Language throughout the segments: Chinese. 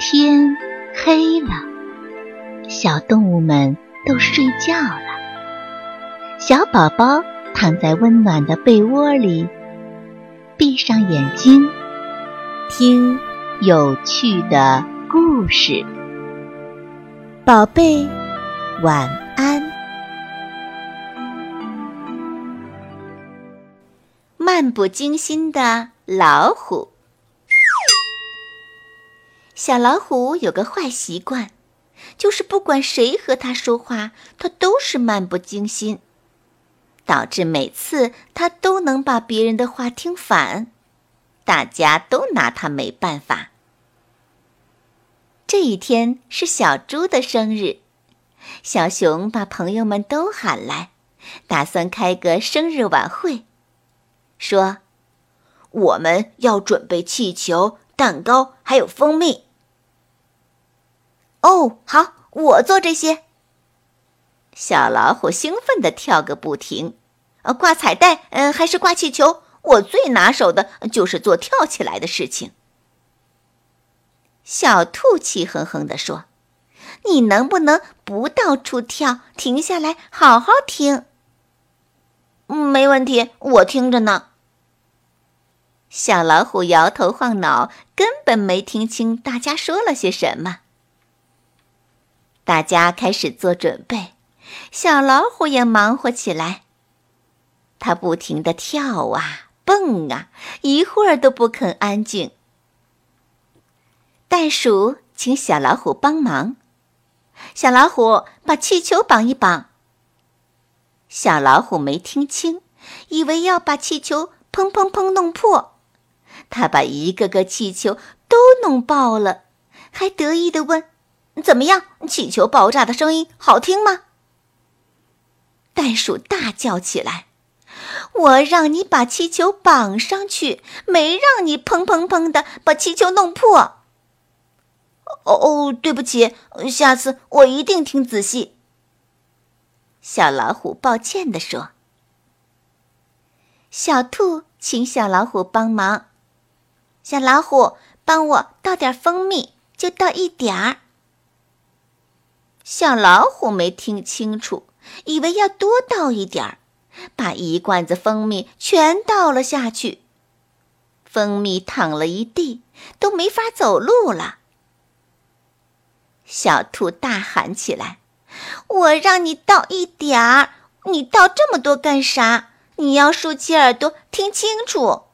天黑了，小动物们都睡觉了。小宝宝躺在温暖的被窝里，闭上眼睛，听有趣的故事。宝贝，晚安。漫不经心的老虎。小老虎有个坏习惯，就是不管谁和它说话，它都是漫不经心，导致每次它都能把别人的话听反，大家都拿它没办法。这一天是小猪的生日，小熊把朋友们都喊来，打算开个生日晚会，说：“我们要准备气球、蛋糕，还有蜂蜜。”哦，好，我做这些。小老虎兴奋地跳个不停。呃，挂彩带，嗯，还是挂气球？我最拿手的就是做跳起来的事情。小兔气哼哼地说：“你能不能不到处跳，停下来好好听？”“没问题，我听着呢。”小老虎摇头晃脑，根本没听清大家说了些什么。大家开始做准备，小老虎也忙活起来。它不停地跳啊蹦啊，一会儿都不肯安静。袋鼠请小老虎帮忙，小老虎把气球绑一绑。小老虎没听清，以为要把气球砰砰砰弄破，它把一个个气球都弄爆了，还得意地问。怎么样？气球爆炸的声音好听吗？袋鼠大叫起来：“我让你把气球绑上去，没让你砰砰砰的把气球弄破。”哦哦，对不起，下次我一定听仔细。小老虎抱歉地说：“小兔，请小老虎帮忙。小老虎，帮我倒点蜂蜜，就倒一点儿。”小老虎没听清楚，以为要多倒一点儿，把一罐子蜂蜜全倒了下去，蜂蜜淌了一地，都没法走路了。小兔大喊起来：“我让你倒一点儿，你倒这么多干啥？你要竖起耳朵听清楚。”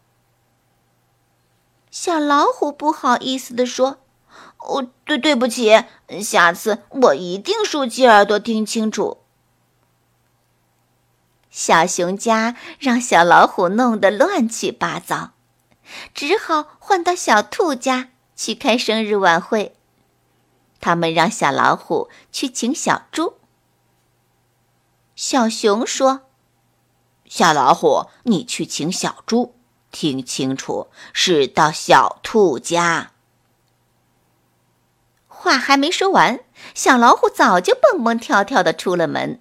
小老虎不好意思地说。哦，对，对不起，下次我一定竖起耳朵听清楚。小熊家让小老虎弄得乱七八糟，只好换到小兔家去开生日晚会。他们让小老虎去请小猪。小熊说：“小老虎，你去请小猪，听清楚，是到小兔家。”话还没说完，小老虎早就蹦蹦跳跳的出了门。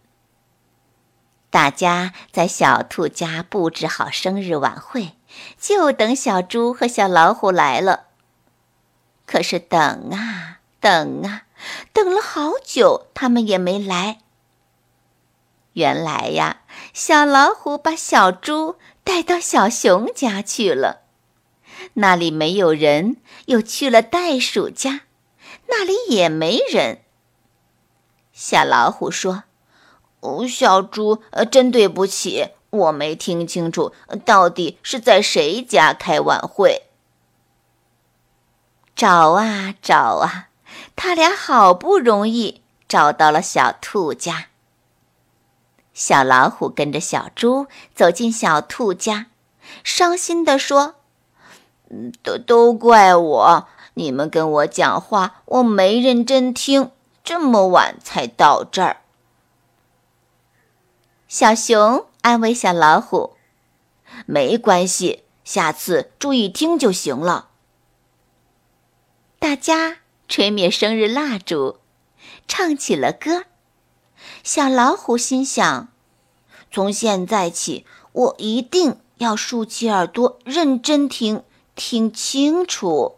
大家在小兔家布置好生日晚会，就等小猪和小老虎来了。可是等啊等啊，等了好久，他们也没来。原来呀，小老虎把小猪带到小熊家去了，那里没有人，又去了袋鼠家。那里也没人。小老虎说：“哦，小猪，呃，真对不起，我没听清楚，到底是在谁家开晚会。”找啊找啊，他俩好不容易找到了小兔家。小老虎跟着小猪走进小兔家，伤心地说：“都都怪我。”你们跟我讲话，我没认真听，这么晚才到这儿。小熊安慰小老虎：“没关系，下次注意听就行了。”大家吹灭生日蜡烛，唱起了歌。小老虎心想：“从现在起，我一定要竖起耳朵，认真听，听清楚。”